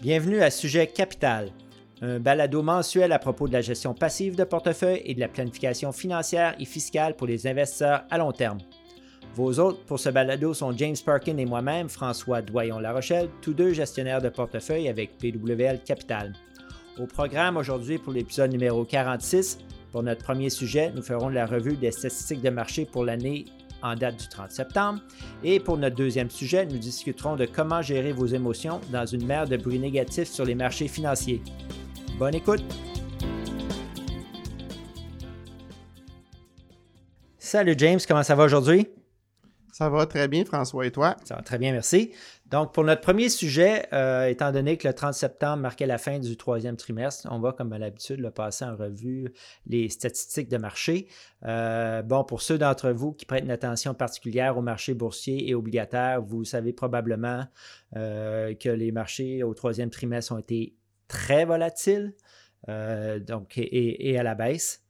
Bienvenue à Sujet Capital, un balado mensuel à propos de la gestion passive de portefeuille et de la planification financière et fiscale pour les investisseurs à long terme. Vos hôtes pour ce balado sont James Parkin et moi-même, François Doyon-La Rochelle, tous deux gestionnaires de portefeuille avec PWL Capital. Au programme aujourd'hui pour l'épisode numéro 46, pour notre premier sujet, nous ferons la revue des statistiques de marché pour l'année en date du 30 septembre. Et pour notre deuxième sujet, nous discuterons de comment gérer vos émotions dans une mer de bruit négatif sur les marchés financiers. Bonne écoute! Salut James, comment ça va aujourd'hui? Ça va très bien, François, et toi? Ça va très bien, merci. Donc, pour notre premier sujet, euh, étant donné que le 30 septembre marquait la fin du troisième trimestre, on va, comme à l'habitude, le passer en revue les statistiques de marché. Euh, bon, pour ceux d'entre vous qui prêtent une attention particulière aux marchés boursiers et obligataires, vous savez probablement euh, que les marchés au troisième trimestre ont été très volatiles donc, et à la baisse.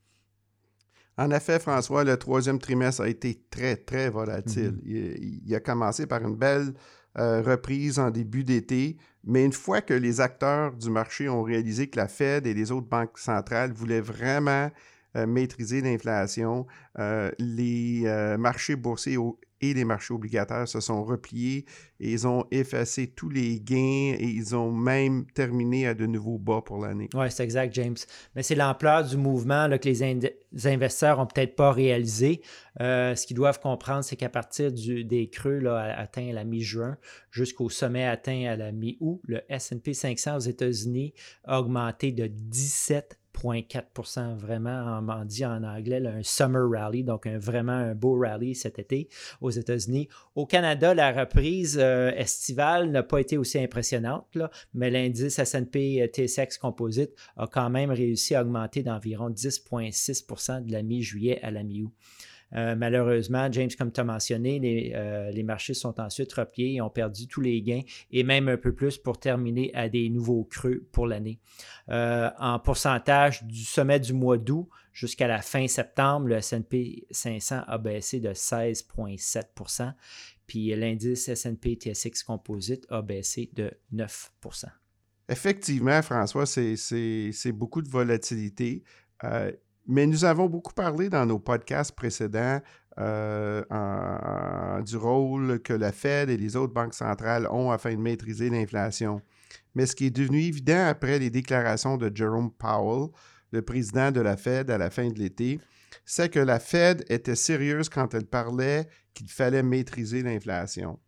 En effet, François, le troisième trimestre a été très, très volatile. Mhm. il, a commencé par une belle euh, reprise en début d'été, mais une fois que les acteurs du marché ont réalisé que la Fed et les autres banques centrales voulaient vraiment euh, maîtriser l'inflation, euh, les marchés boursiers et les marchés obligataires se sont repliés et ils ont effacé tous les gains et ils ont même terminé à de nouveaux bas pour l'année. Oui, c'est exact, James. Mais c'est l'ampleur du mouvement que les, investisseurs n'ont peut-être pas réalisé. Euh, ce qu'ils doivent comprendre, c'est qu'à partir des creux là, atteints à la mi-juin jusqu'au sommet atteint à la mi-août, le SP 500 aux États-Unis a augmenté de 17 0,4% vraiment, on dit en anglais, un summer rally, donc un, vraiment un beau rally cet été aux États-Unis. Au Canada, la reprise euh, estivale n'a pas été aussi impressionnante, mais l'indice S&P euh, TSX Composite a quand même réussi à augmenter d'environ 10,6% de la mi-juillet à la mi-août. Euh, malheureusement, James, comme tu as mentionné, euh, les, marchés sont ensuite repliés et ont perdu tous les gains et même un peu plus pour terminer à des nouveaux creux pour l'année. Euh, en pourcentage du sommet du mois d'août jusqu'à la fin septembre, le SP 500 a baissé de 16,7% puis l'indice S&P TSX Composite a baissé de 9% Effectivement, François, c'est beaucoup de volatilité. Mais nous avons beaucoup parlé dans nos podcasts précédents euh, du rôle que la Fed et les autres banques centrales ont afin de maîtriser l'inflation. Mais ce qui est devenu évident après les déclarations de Jerome Powell, le président de la Fed à la fin de l'été, c'est que la Fed était sérieuse quand elle parlait qu'il fallait maîtriser l'inflation.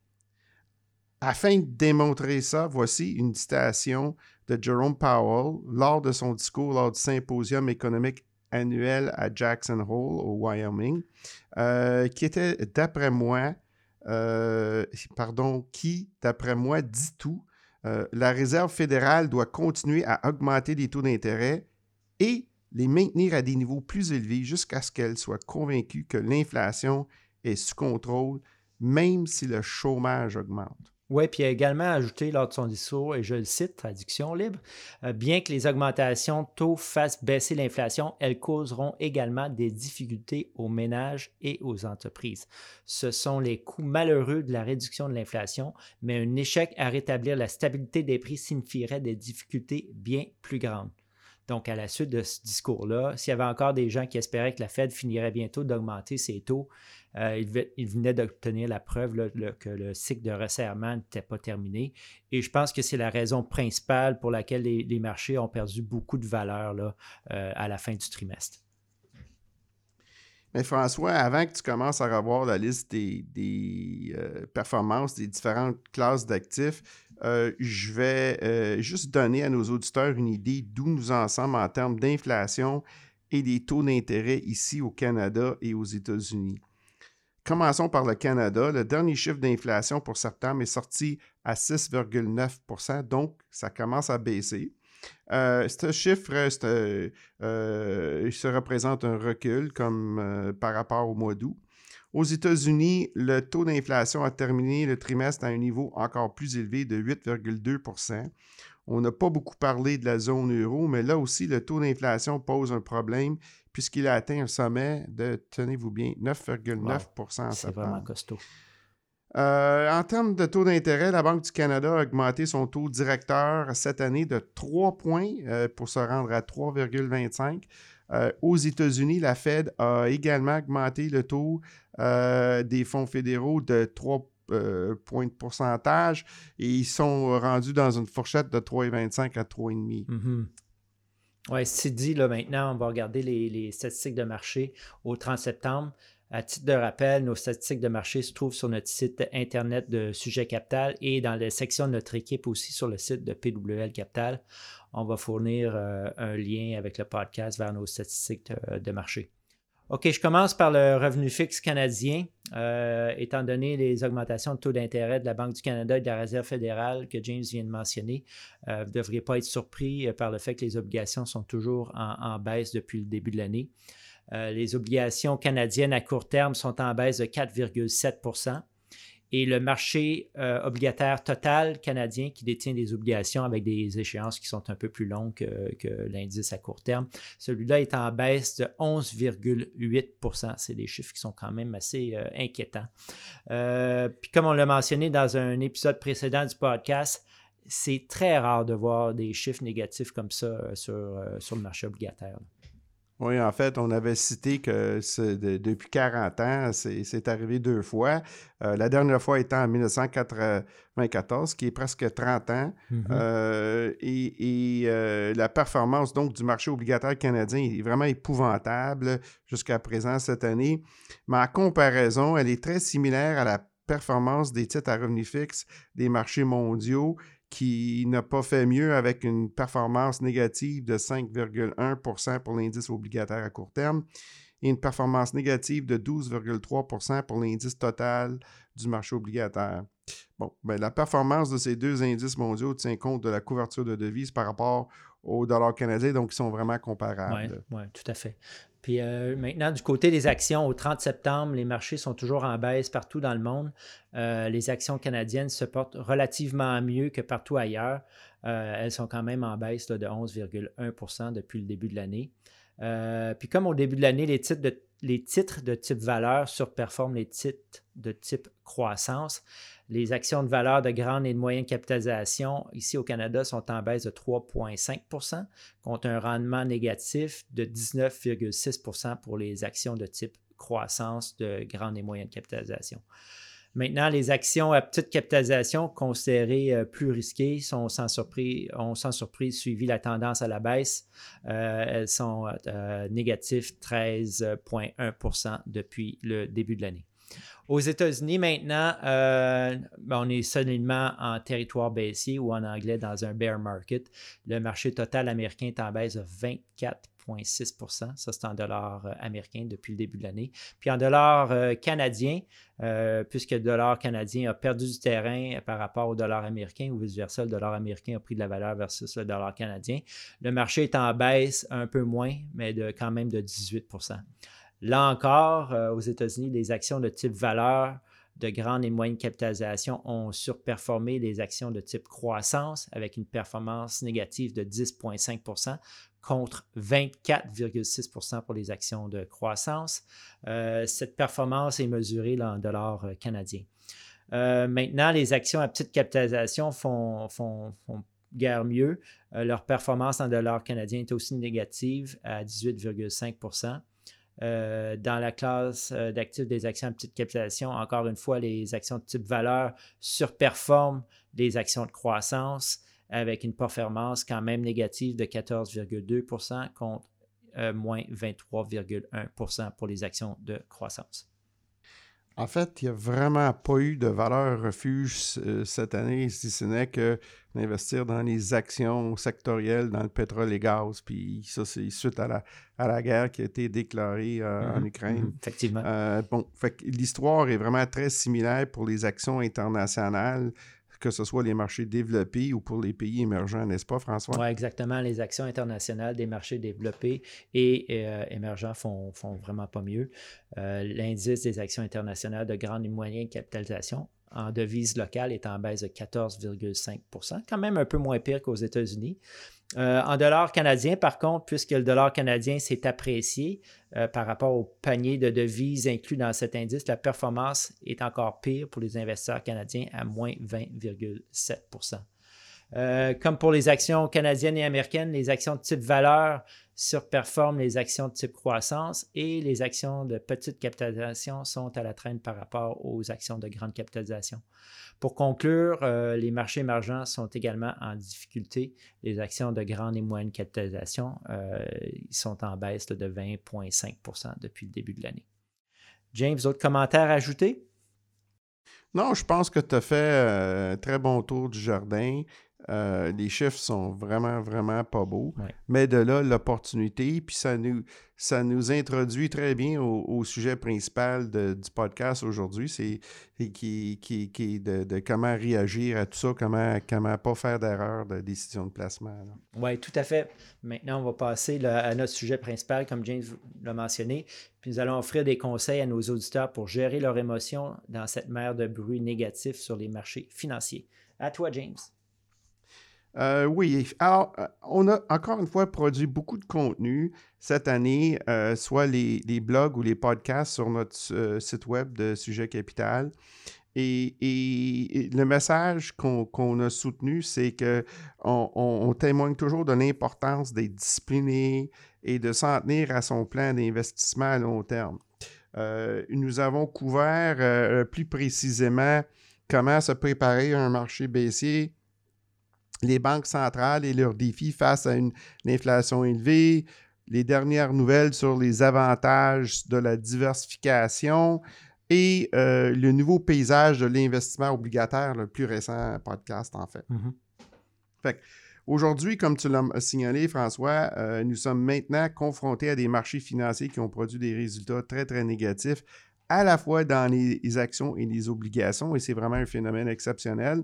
Afin de démontrer ça, voici une citation de Jerome Powell lors de son discours lors du symposium économique annuel à Jackson Hole, au Wyoming, euh, qui était, d'après moi, euh, pardon, qui, d'après moi, dit tout. Euh, la Réserve fédérale doit continuer à augmenter les taux d'intérêt et les maintenir à des niveaux plus élevés jusqu'à ce qu'elle soit convaincue que l'inflation est sous contrôle, même si le chômage augmente. Oui, puis il a également ajouté lors de son discours, et je le cite, traduction libre, euh, bien que les augmentations de taux fassent baisser l'inflation, elles causeront également des difficultés aux ménages et aux entreprises. Ce sont les coûts malheureux de la réduction de l'inflation, mais un échec à rétablir la stabilité des prix signifierait des difficultés bien plus grandes. Donc, à la suite de ce discours-là, s'il y avait encore des gens qui espéraient que la Fed finirait bientôt d'augmenter ses taux, euh, il, venait d'obtenir la preuve que le cycle de resserrement n'était pas terminé. Et je pense que c'est la raison principale pour laquelle les, marchés ont perdu beaucoup de valeur euh, à la fin du trimestre. Mais François, avant que tu commences à revoir la liste des, euh, performances des différentes classes d'actifs, je vais juste donner à nos auditeurs une idée d'où nous en sommes en termes d'inflation et des taux d'intérêt ici au Canada et aux États-Unis. Commençons par le Canada. Le dernier chiffre d'inflation pour septembre est sorti à 6,9% donc ça commence à baisser. Euh, ce chiffre euh, euh, se représente un recul comme par rapport au mois d'août. Aux États-Unis, le taux d'inflation a terminé le trimestre à un niveau encore plus élevé de 8,2% On n'a pas beaucoup parlé de la zone euro, mais là aussi, le taux d'inflation pose un problème puisqu'il a atteint un sommet de, tenez-vous bien, 9,9% C'est vraiment costaud. Euh, en termes de taux d'intérêt, la Banque du Canada a augmenté son taux directeur cette année de 3 points euh, pour se rendre à 3,25. Euh, aux États-Unis, la Fed a également augmenté le taux des fonds fédéraux de 3 points de pourcentage et ils sont rendus dans une fourchette de 3,25 à 3,5. Mm Oui, c'est dit, là, maintenant, on va regarder les, les, statistiques de marché au 30 septembre. À titre de rappel, nos statistiques de marché se trouvent sur notre site Internet de Sujet Capital et dans la section de notre équipe aussi sur le site de PWL Capital. On va fournir euh, un lien avec le podcast vers nos statistiques de, marché. OK, je commence par le revenu fixe canadien. Euh, étant donné les augmentations de taux d'intérêt de la Banque du Canada et de la Réserve fédérale que James vient de mentionner, euh, vous ne devriez pas être surpris par le fait que les obligations sont toujours en baisse depuis le début de l'année. Les obligations canadiennes à court terme sont en baisse de 4,7 et le marché euh, obligataire total canadien qui détient des obligations avec des échéances qui sont un peu plus longues que, l'indice à court terme, celui-là est en baisse de 11,8% C'est des chiffres qui sont quand même assez euh, inquiétants. puis comme on l'a mentionné dans un épisode précédent du podcast, c'est très rare de voir des chiffres négatifs comme ça sur, sur le marché obligataire. Oui, en fait, on avait cité que depuis 40 ans, c'est arrivé deux fois. Euh, la dernière fois étant en 1994, qui est presque 30 ans. Mm-hmm. Euh, et, euh, la performance donc du marché obligataire canadien est vraiment épouvantable jusqu'à présent cette année. Mais en comparaison, elle est très similaire à la performance des titres à revenus fixes des marchés mondiaux qui n'a pas fait mieux avec une performance négative de 5,1% pour l'indice obligataire à court terme et une performance négative de 12,3% pour l'indice total du marché obligataire. Bon, ben, la performance de ces deux indices mondiaux tient compte de la couverture de devises par rapport au dollar canadien, donc ils sont vraiment comparables. Oui, tout à fait. Puis euh, maintenant, du côté des actions, au 30 septembre, les marchés sont toujours en baisse partout dans le monde. Euh, les actions canadiennes se portent relativement mieux que partout ailleurs. Euh, elles sont quand même en baisse de 11,1% depuis le début de l'année. puis comme au début de l'année, les les titres de type valeur surperforment les titres de type croissance. Les actions de valeur de grande et de moyenne capitalisation ici au Canada sont en baisse de 3,5% contre un rendement négatif de 19,6% pour les actions de type croissance de grande et moyenne capitalisation. Maintenant, les actions à petite capitalisation considérées euh, plus risquées sont sans surprise, ont sans surprise suivi la tendance à la baisse. Euh, elles sont euh, négatives 13,1% depuis le début de l'année. Aux États-Unis, maintenant, euh, ben, on est seulement en territoire baissier ou en anglais dans un bear market. Le marché total américain est en baisse de 24,6% Ça, c'est en dollars euh, américains depuis le début de l'année. Puis en dollars euh, canadiens, puisque le dollar canadien a perdu du terrain par rapport au dollar américain ou vice-versa, le dollar américain a pris de la valeur versus le dollar canadien. Le marché est en baisse un peu moins, mais de, quand même de 18 Là encore, euh, aux États-Unis, les actions de type valeur de grande et moyenne capitalisation ont surperformé les actions de type croissance avec une performance négative de 10,5% contre 24,6% pour les actions de croissance. Euh, cette performance est mesurée en dollars euh, canadiens. maintenant, les actions à petite capitalisation font, guère mieux. leur performance en dollars canadiens est aussi négative à 18,5 euh, dans la classe euh, d'actifs des actions de petite capitalisation, encore une fois, les actions de type valeur surperforment les actions de croissance avec une performance quand même négative de 14,2% contre euh, moins 23,1% pour les actions de croissance. En fait, il n'y a vraiment pas eu de valeur refuge cette année, si ce n'est que d'investir dans les actions sectorielles, dans le pétrole et gaz. Puis ça, c'est suite à la, à la guerre qui a été déclarée euh, en mm-hmm. Ukraine. Mm-hmm. effectivement. Euh, bon, fait l'histoire est vraiment très similaire pour les actions internationales que ce soit les marchés développés ou pour les pays émergents, n'est-ce pas, François? Oui, exactement. Les actions internationales des marchés développés et euh, émergents font, font vraiment pas mieux. Euh, l'indice des actions internationales de grande et moyenne capitalisation en devise locale est en baisse de 14,5% quand même un peu moins pire qu'aux États-Unis. Euh, en dollars canadiens, par contre, puisque le dollar canadien s'est apprécié euh, par rapport au panier de devises inclus dans cet indice, la performance est encore pire pour les investisseurs canadiens à moins 20,7 euh, Comme pour les actions canadiennes et américaines, les actions de type valeur surperforment les actions de type croissance et les actions de petite capitalisation sont à la traîne par rapport aux actions de grande capitalisation. Pour conclure, euh, les marchés émergents sont également en difficulté. Les actions de grande et moyenne capitalisation euh, sont en baisse de 20,5% depuis le début de l'année. James, autres commentaires à ajouter? Non, je pense que tu as fait un très bon tour du jardin. Euh, les chiffres sont vraiment, vraiment pas beaux. Mais de là, l'opportunité, puis ça nous, ça nous introduit très bien au, sujet principal du podcast aujourd'hui, c'est qui, qui, de, comment réagir à tout ça, comment, comment pas faire d'erreur de décision de placement. Oui, tout à fait. Maintenant, on va passer à notre sujet principal, comme James l'a mentionné. Puis nous allons offrir des conseils à nos auditeurs pour gérer leurs émotions dans cette mer de bruit négatif sur les marchés financiers. À toi, James. Euh, oui, alors, euh, on a encore une fois produit beaucoup de contenu cette année, euh, soit les, blogs ou les podcasts sur notre site web de Sujet Capital. Et, le message qu'on a soutenu, c'est qu'on on, témoigne toujours de l'importance d'être discipliné et de s'en tenir à son plan d'investissement à long terme. nous avons couvert plus précisément comment se préparer à un marché baissier, les banques centrales et leurs défis face à une, inflation élevée, les dernières nouvelles sur les avantages de la diversification et euh, le nouveau paysage de l'investissement obligataire, le plus récent podcast en fait. Mm-hmm. Aujourd'hui, comme tu l'as signalé, François, euh, nous sommes maintenant confrontés à des marchés financiers qui ont produit des résultats très, très négatifs, à la fois dans les actions et les obligations, et c'est vraiment un phénomène exceptionnel.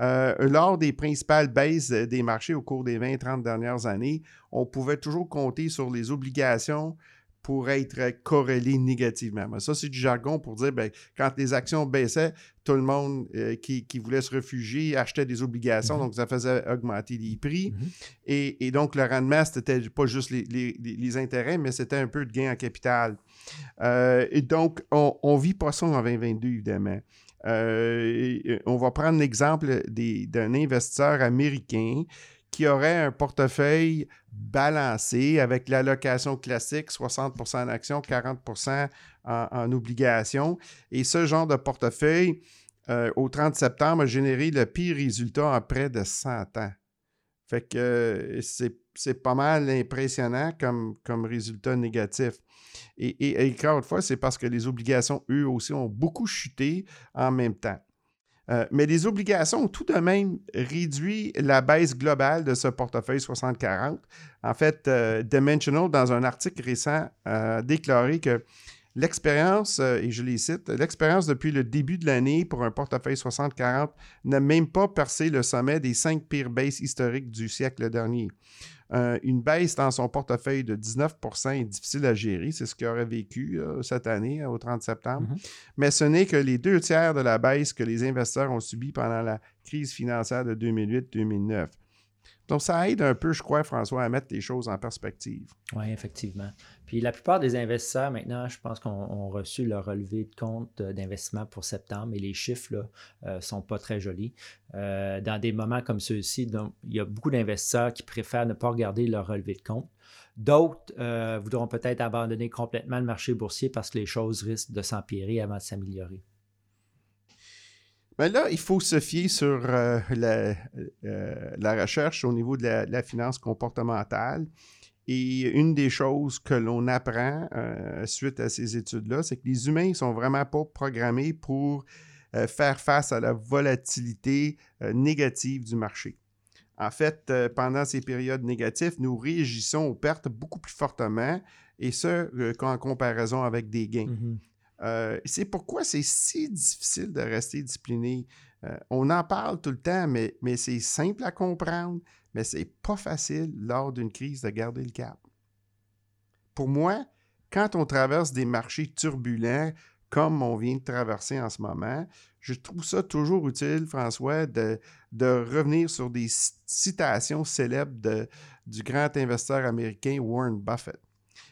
Euh, lors des principales baisses des marchés au cours des 20-30 dernières années, on pouvait toujours compter sur les obligations pour être corrélées négativement. Mais ça, c'est du jargon pour dire, ben, quand les actions baissaient, tout le monde euh, qui, voulait se réfugier achetait des obligations, mm-hmm. donc ça faisait augmenter les prix. Mm-hmm. et, donc, le rendement, c'était pas juste les, intérêts, mais c'était un peu de gain en capital. Euh, et donc, on ne vit pas ça en 2022, évidemment. Euh, on va prendre l'exemple d'un investisseur américain qui aurait un portefeuille balancé avec l'allocation classique, 60% en actions, 40% en, obligations. Et ce genre de portefeuille, euh, au 30 septembre, a généré le pire résultat en près de 100 ans. Fait que c'est pas mal impressionnant comme, comme résultat négatif. Et, encore une fois, c'est parce que les obligations, eux aussi, ont beaucoup chuté en même temps. Euh, mais les obligations ont tout de même réduit la baisse globale de ce portefeuille 60-40. En fait, euh, Dimensional, dans un article récent, a déclaré que l'expérience, euh, et je les cite, l'expérience depuis le début de l'année pour un portefeuille 60-40 n'a même pas percé le sommet des cinq pires baisses historiques du siècle dernier. Euh, une baisse dans son portefeuille de 19% est difficile à gérer. C'est ce qu'il aurait vécu euh, cette année, au 30 septembre. Mm-hmm. Mais ce n'est que les deux tiers de la baisse que les investisseurs ont subi pendant la crise financière de 2008-2009. Donc, ça aide un peu, je crois, François, à mettre les choses en perspective. Oui, effectivement. Puis la plupart des investisseurs, maintenant, je pense qu'on ont reçu leur relevé de compte euh, d'investissement pour septembre et les chiffres ne euh, sont pas très jolis. Euh, dans des moments comme ceux-ci, il y a beaucoup d'investisseurs qui préfèrent ne pas regarder leur relevé de compte. D'autres voudront peut-être abandonner complètement le marché boursier parce que les choses risquent de s'empirer avant de s'améliorer. Mais là, il faut se fier sur euh, la, recherche au niveau de la, finance comportementale. Et une des choses que l'on apprend euh, suite à ces études-là, c'est que les humains ne sont vraiment pas programmés pour faire face à la volatilité négative du marché. En fait, pendant ces périodes négatives, nous réagissons aux pertes beaucoup plus fortement, et ce, qu'en comparaison avec des gains. Mm-hmm. Euh, c'est pourquoi c'est si difficile de rester discipliné. Euh, on en parle tout le temps, mais, mais c'est simple à comprendre, mais c'est pas facile lors d'une crise de garder le cap. Pour moi, quand on traverse des marchés turbulents, comme on vient de traverser en ce moment, je trouve ça toujours utile, François, de, revenir sur des citations célèbres du grand investisseur américain Warren Buffett.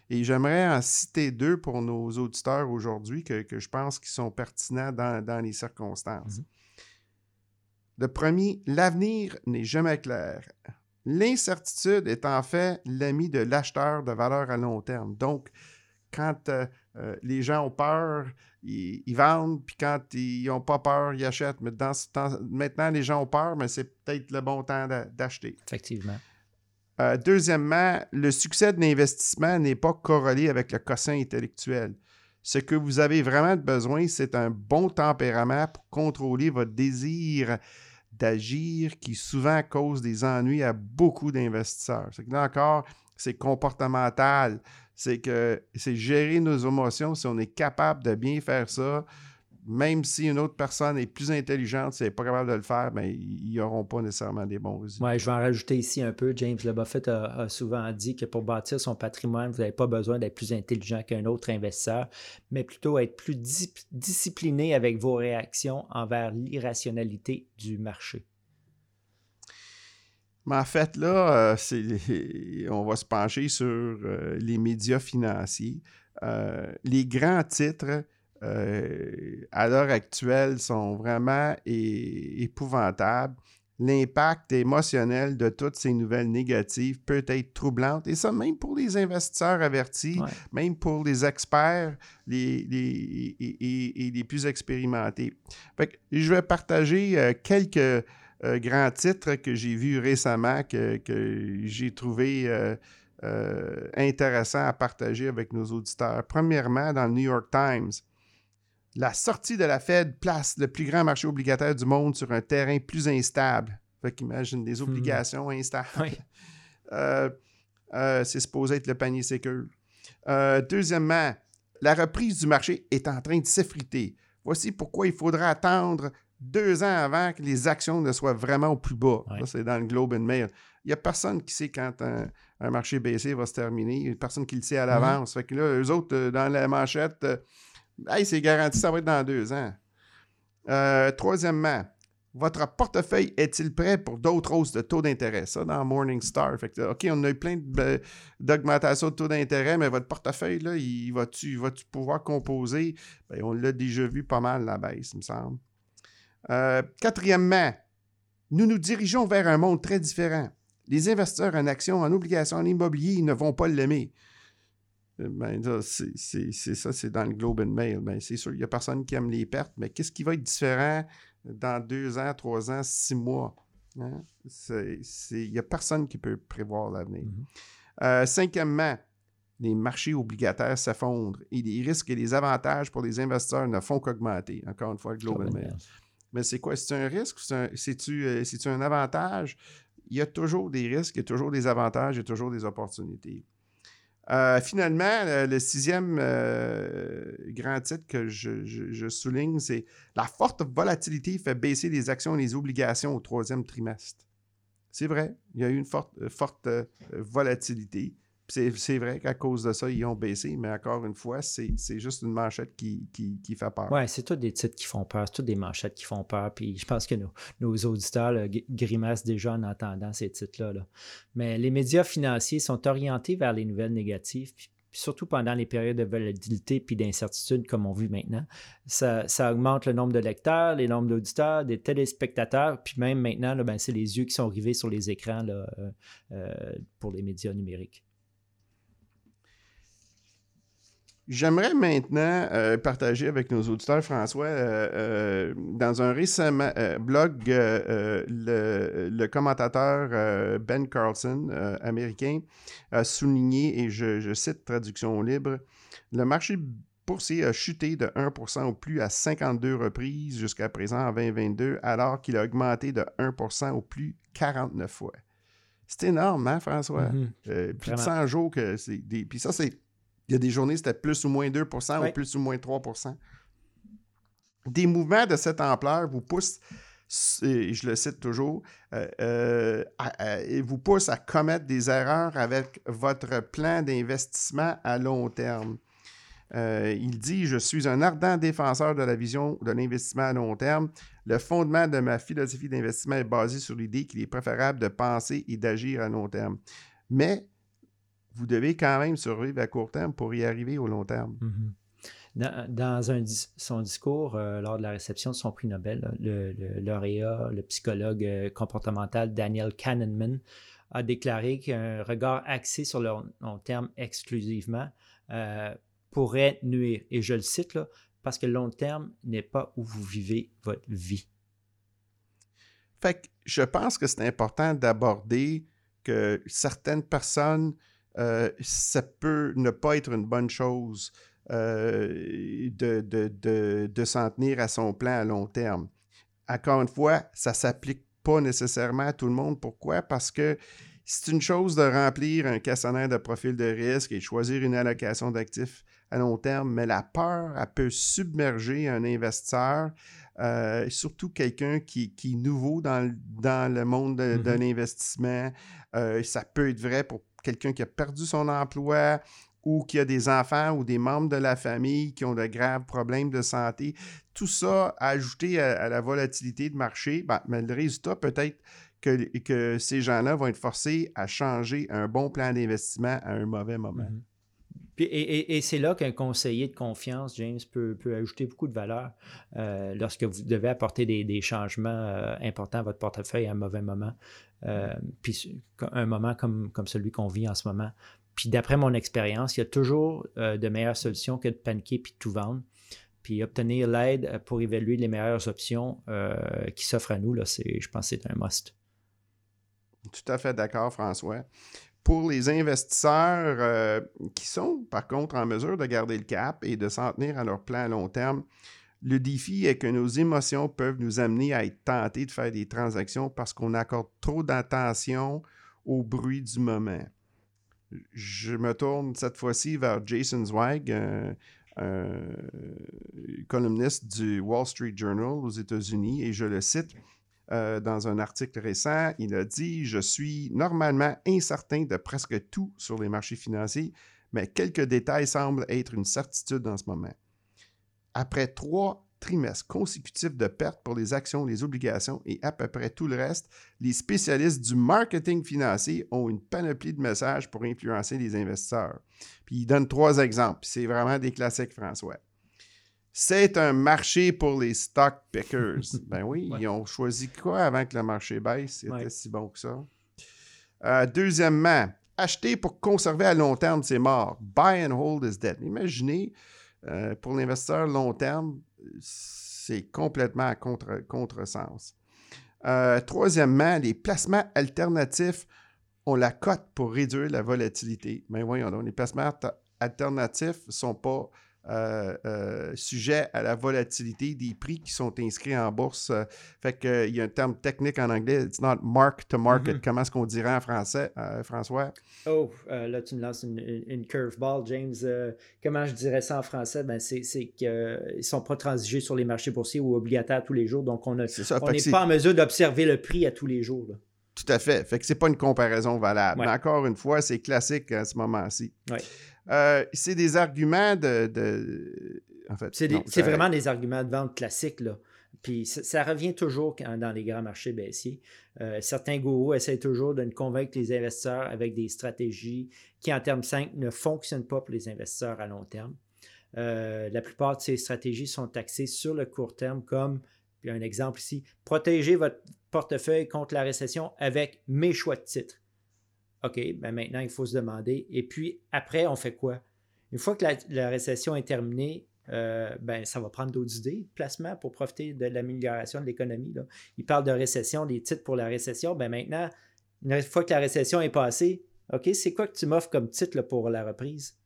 Et j'aimerais en citer deux pour nos auditeurs aujourd'hui que, je pense qu'ils sont pertinents dans, les circonstances. Mhm. Le premier, l'avenir n'est jamais clair. L'incertitude est en fait l'ami de l'acheteur de valeur à long terme. Donc, quand euh, euh, les gens ont peur, ils, vendent, puis quand ils n'ont pas peur, ils achètent. Mais dans ce temps, maintenant, les gens ont peur, mais c'est peut-être le bon temps d'acheter. Effectivement. Euh, deuxièmement, le succès de l'investissement n'est pas corrélé avec le quotient intellectuel. Ce que vous avez vraiment besoin, c'est un bon tempérament pour contrôler votre désir d'agir qui souvent cause des ennuis à beaucoup d'investisseurs. C'est que là encore, c'est comportemental. C'est que c'est gérer nos émotions. Si on est capable de bien faire ça, même si une autre personne est plus intelligente, si elle n'est pas capable de le faire, ben, ils n'auront pas nécessairement des bons résultats. Oui, je vais en rajouter ici un peu. James Le Buffett a, souvent dit que pour bâtir son patrimoine, vous n'avez pas besoin d'être plus intelligent qu'un autre investisseur, mais plutôt être plus discipliné avec vos réactions envers l'irrationalité du marché. Mais en fait, là, euh, on va se pencher sur euh, les médias financiers. Euh, les grands titres euh, à l'heure actuelle sont vraiment épouvantables. L'impact émotionnel de toutes ces nouvelles négatives peut être troublant. Et ça, même pour les investisseurs avertis, même pour les experts les, et, les plus expérimentés. je vais partager euh, quelques euh, grands titres que j'ai vus récemment, que, que j'ai trouvé intéressants à partager avec nos auditeurs. Premièrement, dans le New York Times, la sortie de la Fed place le plus grand marché obligataire du monde sur un terrain plus instable. Fait qu'imagine des hmm. obligations instables. Euh, euh, c'est supposé être le panier sécure. Euh, deuxièmement, la reprise du marché est en train de s'effriter. Voici pourquoi il faudra attendre deux ans avant que les actions ne soient vraiment au plus bas. c'est dans le Globe and Mail. Il n'y a personne qui sait quand un, marché baissé va se terminer. Il n'y a personne qui le sait à hmm. l'avance. Fait que là, eux autres, dans la manchette, C'est garanti, ça va être dans deux ans. Euh, troisièmement, votre portefeuille est-il prêt pour d'autres hausses de taux d'intérêt? Ça, dans Morningstar. Fait OK, on a eu plein d'augmentation de, taux d'intérêt, mais votre portefeuille, là, il va-tu va pouvoir composer? Ben, on l'a déjà vu pas mal la baisse, il me semble. Euh, quatrièmement, nous nous dirigeons vers un monde très différent. Les investisseurs en actions, en obligations, en immobilier ne vont pas l'aimer. Ben, c'est ça, c'est dans le Globe and Mail. Ben, c'est sûr, il n'y a personne qui aime les pertes, mais qu'est-ce qui va être différent dans deux ans, trois ans, six mois? Hein? Il n'y a personne qui peut prévoir l'avenir. Mm-hmm. Euh, cinquièmement, les marchés obligataires s'effondrent et les risques et les avantages pour les investisseurs ne font qu'augmenter. Encore une fois, le Globe and Mail. Mais c'est quoi? C'est un risque? C'est-tu un, euh, un avantage? Il y a toujours des risques, il y a toujours des avantages, il y a toujours des opportunités. Euh, finalement, le, sixième euh, grand titre que je, souligne, c'est la forte volatilité fait baisser les actions et les obligations au troisième trimestre. C'est vrai, il y a eu une forte, euh, forte volatilité. C'est vrai qu'à cause de ça, ils ont baissé, mais encore une fois, c'est juste une manchette qui, fait peur. Oui, c'est tous des titres qui font peur, c'est toutes des manchettes qui font peur. Puis je pense que nos, auditeurs grimacent déjà en entendant ces titres-là. Mais les médias financiers sont orientés vers les nouvelles négatives, surtout pendant les périodes de volatilité puis d'incertitude comme on vit maintenant. Ça, augmente le nombre de lecteurs, les nombres d'auditeurs, des téléspectateurs, puis même maintenant, ben, c'est les yeux qui sont rivés sur les écrans euh, euh, pour les médias numériques. J'aimerais maintenant euh, partager avec nos auditeurs, François, euh, euh, dans un récent blog, le, commentateur Ben Carlson, américain, a souligné, et je, cite traduction libre, le marché boursier a chuté de 1% au plus à 52 reprises jusqu'à présent en 2022, alors qu'il a augmenté de 1% au plus 49 fois. C'est énorme, hein, François? Mm-hmm. plus de 100 jours que c'est des... Puis ça, c'est il y a des journées, c'était plus ou moins 2% ou plus ou moins 3% Des mouvements de cette ampleur vous poussent, je le cite toujours, euh, euh, vous poussent à commettre des erreurs avec votre plan d'investissement à long terme. Euh, il dit Je suis un ardent défenseur de la vision de l'investissement à long terme. Le fondement de ma philosophie d'investissement est basé sur l'idée qu'il est préférable de penser et d'agir à long terme. Mais vous devez quand même survivre à court terme pour y arriver au long terme. Mhm. Dans, son discours euh, lors de la réception de son prix Nobel, le, lauréat, le psychologue euh, comportemental Daniel Kahneman a déclaré qu'un regard axé sur le long terme exclusivement euh, pourrait nuire. Et je le cite là, parce que le long terme n'est pas où vous vivez votre vie. Fait que je pense que c'est important d'aborder que certaines personnes, ça peut ne pas être une bonne chose euh, de, de, de, s'en tenir à son plan à long terme. Encore une fois, ça ne s'applique pas nécessairement à tout le monde. Pourquoi? Parce que c'est une chose de remplir un questionnaire de profil de risque et de choisir une allocation d'actifs à long terme, mais la peur, elle peut submerger un investisseur, euh, surtout quelqu'un qui, qui, est nouveau dans, dans le monde de, mm-hmm. l'investissement. Euh, ça peut être vrai pour quelqu'un qui a perdu son emploi, ou qui a des enfants ou des membres de la famille qui ont de graves problèmes de santé. Tout ça ajouté à, la volatilité de marché, ben, mais le résultat peut-être que, que ces gens-là vont être forcés à changer un bon plan d'investissement à un mauvais moment. Mm-hmm. et, c'est là qu'un conseiller de confiance, James, peut, ajouter beaucoup de valeur euh, lorsque vous devez apporter des, changements euh, importants à votre portefeuille à un mauvais moment. Euh, puis un moment comme, comme celui qu'on vit en ce moment. Puis d'après mon expérience, il y a toujours de meilleures solutions que de paniquer puis de tout vendre. Puis obtenir l'aide pour évaluer les meilleures options qui s'offrent à nous, là, je pense que c'est un must. Tout à fait d'accord, François. Pour les investisseurs qui sont, par contre, en mesure de garder le cap et de s'en tenir à leur plan à long terme, le défi est que nos émotions peuvent nous amener à être tentés de faire des transactions parce qu'on accorde trop d'attention au bruit du moment. Je me tourne cette fois-ci vers Jason Zweig, un, columniste du Wall Street Journal aux États-Unis, et je le cite euh, dans un article récent. Il a dit Je suis normalement incertain de presque tout sur les marchés financiers, mais quelques détails semblent être une certitude en ce moment. Après trois trimestres consécutifs de pertes pour les actions, les obligations et à peu près tout le reste, les spécialistes du marketing financier ont une panoplie de messages pour influencer les investisseurs. Puis ils donnent trois exemples. C'est vraiment des classiques, François. C'est un marché pour les stock pickers. ben oui, ils ont choisi quoi avant que le marché baisse? C'était si bon que ça. Euh, deuxièmement, acheter pour conserver à long terme, c'est mort. Buy and hold is dead. Imaginez, euh, pour l'investisseur long terme, c'est complètement à contre, contresens. Euh, troisièmement, les placements alternatifs ont la cote pour réduire la volatilité. Mais voyons donc, les placements alternatifs ne sont pas euh, euh, sujet à la volatilité des prix qui sont inscrits en bourse. fait qu'il y a un terme technique en anglais, it's not mark to market. Mm-hmm. Comment est-ce qu'on dirait en français, euh, François? Oh, là, tu me lances une, une curveball, James. comment je dirais ça en français? Ben, c'est qu'ils ne sont pas transigés sur les marchés boursiers ou obligataires tous les jours. Donc, on n'est pas en mesure d'observer le prix à tous les jours. Tout à fait. Fait que c'est pas une comparaison valable. Mais encore une fois, c'est classique à ce moment-ci. Oui. Euh, c'est des arguments de. En fait, c'est vraiment des arguments de vente classiques. Là. Puis ça, revient toujours dans les grands marchés baissiers. Euh, certains gourous essaient toujours de convaincre les investisseurs avec des stratégies qui, en termes 5, ne fonctionnent pas pour les investisseurs à long terme. Euh, la plupart de ces stratégies sont axées sur le court terme, comme, puis un exemple ici, protéger votre portefeuille contre la récession avec mes choix de titres. OK, ben maintenant, il faut se demander. Et puis, après, on fait quoi? Une fois que la, récession est terminée, euh, ben, ça va prendre d'autres idées de placement pour profiter de l'amélioration de l'économie. Il parle de récession, des titres pour la récession. Ben maintenant, une fois que la récession est passée, OK, c'est quoi que tu m'offres comme titre pour la reprise?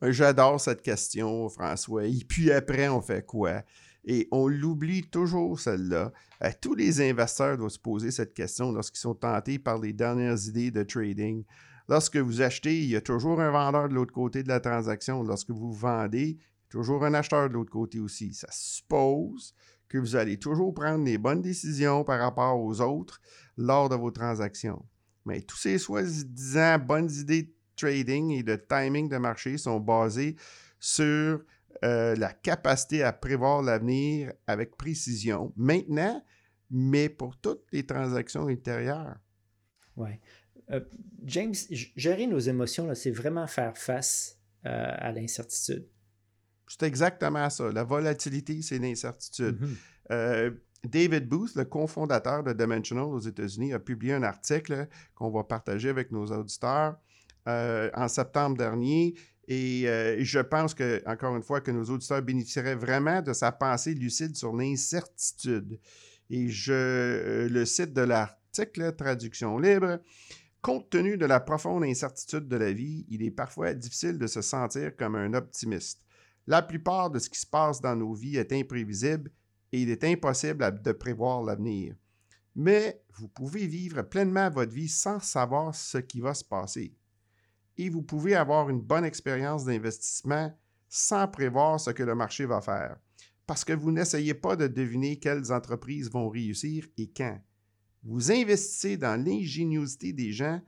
Ben, j'adore cette question, François. Et puis après, on fait quoi? Et on l'oublie toujours, celle-là. Euh, tous les investisseurs doivent se poser cette question lorsqu'ils sont tentés par les dernières idées de trading. Lorsque vous achetez, il y a toujours un vendeur de l'autre côté de la transaction. Lorsque vous vendez, il y a toujours un acheteur de l'autre côté aussi. Ça suppose que vous allez toujours prendre les bonnes décisions par rapport aux autres lors de vos transactions. Mais tous ces soi-disant bonnes idées de trading et de timing de marché sont basées sur euh, la capacité à prévoir l'avenir avec précision maintenant, mais pour toutes les transactions intérieures. Oui. Euh, James, gérer nos émotions, c'est vraiment faire face euh, à l'incertitude. C'est exactement ça. La volatilité, c'est l'incertitude. Mm-hmm. David Booth, le cofondateur de Dimensional aux États-Unis, a publié un article qu'on va partager avec nos auditeurs en septembre dernier. Et je pense que, encore une fois, que nos auditeurs bénéficieraient vraiment de sa pensée lucide sur l'incertitude. Et je le cite de l'article, traduction libre. Compte tenu de la profonde incertitude de la vie, il est parfois difficile de se sentir comme un optimiste. La plupart de ce qui se passe dans nos vies est imprévisible et il est impossible de prévoir l'avenir. Mais vous pouvez vivre pleinement votre vie sans savoir ce qui va se passer. Vous pouvez avoir une bonne expérience d'investissement sans prévoir ce que le marché va faire, parce que vous n'essayez pas de deviner quelles entreprises vont réussir et quand. Vous investissez dans l'ingéniosité des gens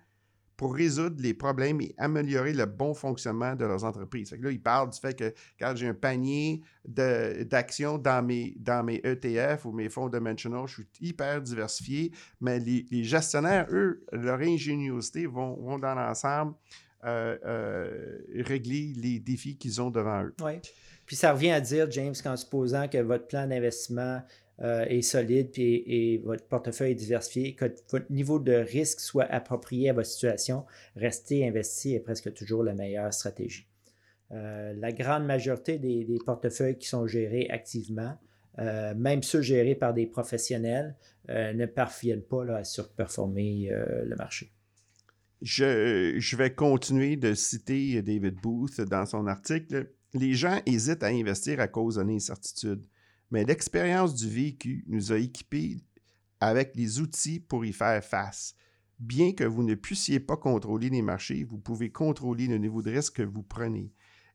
pour résoudre les problèmes et améliorer le bon fonctionnement de leurs entreprises. là, il parle du fait que quand j'ai un panier d'actions dans mes, dans mes ETF ou mes fonds dimensional, je suis hyper diversifié, mais les, gestionnaires, eux, leur ingéniosité vont, vont dans l'ensemble régler les défis qu'ils ont devant eux. Oui. Puis ça revient à dire, James, qu'en supposant que votre plan d'investissement euh, est solide et, votre portefeuille est diversifié, que votre niveau de risque soit approprié à votre situation, rester investi est presque toujours la meilleure stratégie. Euh, la grande majorité des, portefeuilles qui sont gérés activement, euh, même ceux gérés par des professionnels, ne parviennent pas à surperformer le marché. Je, vais continuer de citer David Booth dans son article. Les gens hésitent à investir à cause de l'incertitude mais l'expérience du vécu nous a équipés avec les outils pour y faire face. Bien que vous ne puissiez pas contrôler les marchés, vous pouvez contrôler le niveau de risque que vous prenez.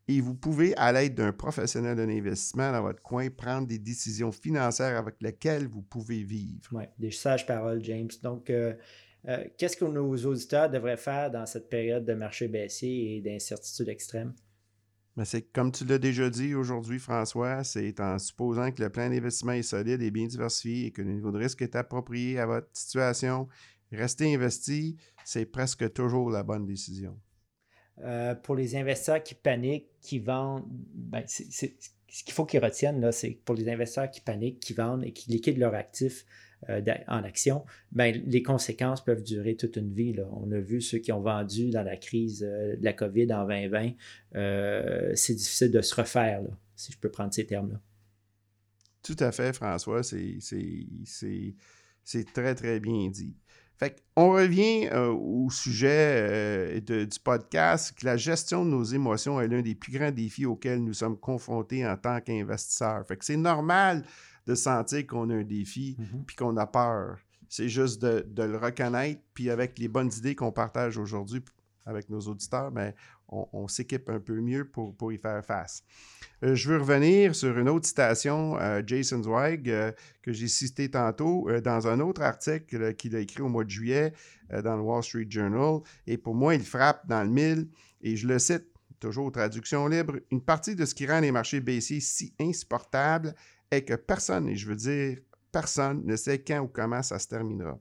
Et vous pouvez, à l'aide d'un professionnel de l'investissement dans votre coin, prendre des décisions financières avec lesquelles vous pouvez vivre. Oui, des sages paroles, James. Donc, euh, euh, qu'est-ce que nos auditeurs devraient faire dans cette période de marché baissier et d'incertitude extrême? C'est comme tu l'as déjà dit aujourd'hui, François, c'est en supposant que le plan d'investissement est solide et bien diversifié et que le niveau de risque est approprié à votre situation. Rester investi, c'est presque toujours la bonne décision. Euh, pour les investisseurs qui paniquent, qui vendent, ben, ce qu'il faut qu'ils retiennent, c'est pour les investisseurs qui paniquent, qui vendent et qui liquident leurs actifs, euh, en action, ben, les conséquences peuvent durer toute une vie. On a vu ceux qui ont vendu dans la crise euh, de la COVID en 2020. Euh, c'est difficile de se refaire, si je peux prendre ces termes-là. Tout à fait, François. C'est très, très bien dit. Fait on revient au sujet du podcast, que la gestion de nos émotions est l'un des plus grands défis auxquels nous sommes confrontés en tant qu'investisseurs. Fait que c'est normal de sentir qu'on a un défi mm-hmm. puis qu'on a peur. C'est juste de, le reconnaître, puis avec les bonnes idées qu'on partage aujourd'hui avec nos auditeurs, mais on, s'équipe un peu mieux pour, pour y faire face. Euh, je veux revenir sur une autre citation, euh, Jason Zweig, euh, que j'ai cité tantôt dans un autre article qu'il a écrit au mois de juillet dans le Wall Street Journal. Et pour moi, il frappe dans le mille, et je le cite toujours traduction libre, une partie de ce qui rend les marchés baissiers si insupportables est que personne, et je veux dire personne, ne sait quand ou comment ça se terminera.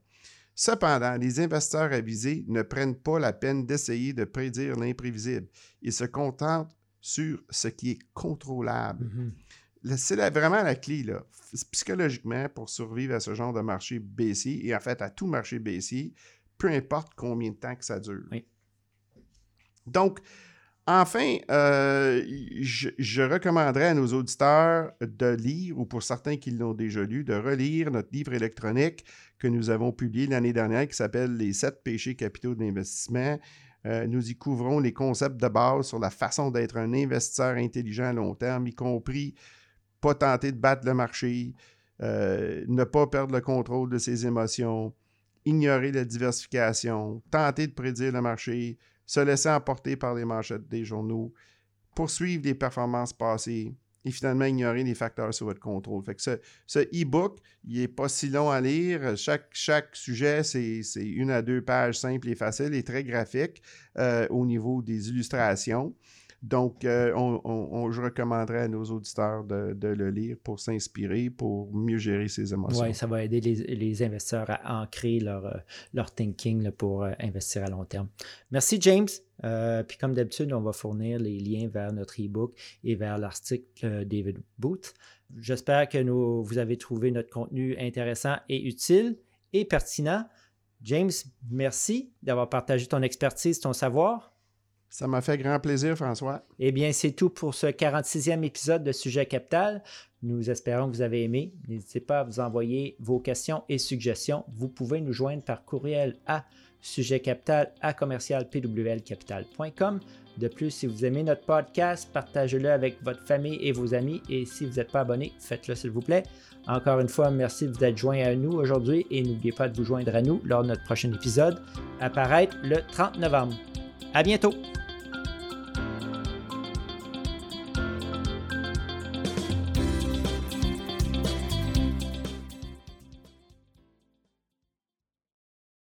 Cependant, les investisseurs avisés ne prennent pas la peine d'essayer de prédire l'imprévisible. Ils se contentent sur ce qui est contrôlable. Mm-hmm. C'est vraiment la clé, là. Psychologiquement, pour survivre à ce genre de marché baissier, et en fait à tout marché baissier, peu importe combien de temps que ça dure. Donc, Enfin, euh, je, recommanderais à nos auditeurs de lire, ou pour certains qui l'ont déjà lu, de relire notre livre électronique que nous avons publié l'année dernière qui s'appelle Les sept péchés capitaux d'investissement. Euh, nous y couvrons les concepts de base sur la façon d'être un investisseur intelligent à long terme, y compris pas tenter de battre le marché, euh, ne pas perdre le contrôle de ses émotions, ignorer la diversification, tenter de prédire le marché, se laisser emporter par les manchettes des journaux, poursuivre les performances passées et finalement ignorer les facteurs sur votre contrôle. Fait ce, e-book, il n'est pas si long à lire. Chaque, sujet, c'est une à deux pages simples et faciles et très graphiques euh, au niveau des illustrations. Donc, euh, on, je recommanderais à nos auditeurs de, le lire pour s'inspirer, pour mieux gérer ses émotions. Oui, ça va aider les, investisseurs à ancrer leur, euh, leur thinking pour investir à long terme. Merci, James. puis comme d'habitude, on va fournir les liens vers notre e-book et vers l'article David Booth. J'espère que nous, vous avez trouvé notre contenu intéressant et utile et pertinent. James, merci d'avoir partagé ton expertise, ton savoir. Ça m'a fait grand plaisir, François. Eh bien, c'est tout pour ce 46e épisode de Sujet Capital. Nous espérons que vous avez aimé. N'hésitez pas à vous envoyer vos questions et suggestions. Vous pouvez nous joindre par courriel à sujetcapital à. De plus, si vous aimez notre podcast, partagez-le avec votre famille et vos amis. Et si vous n'êtes pas abonné, faites-le s'il vous plaît. Encore une fois, merci de vous être joint à nous aujourd'hui et n'oubliez pas de vous joindre à nous lors de notre prochain épisode, apparaître le 30 novembre. À bientôt!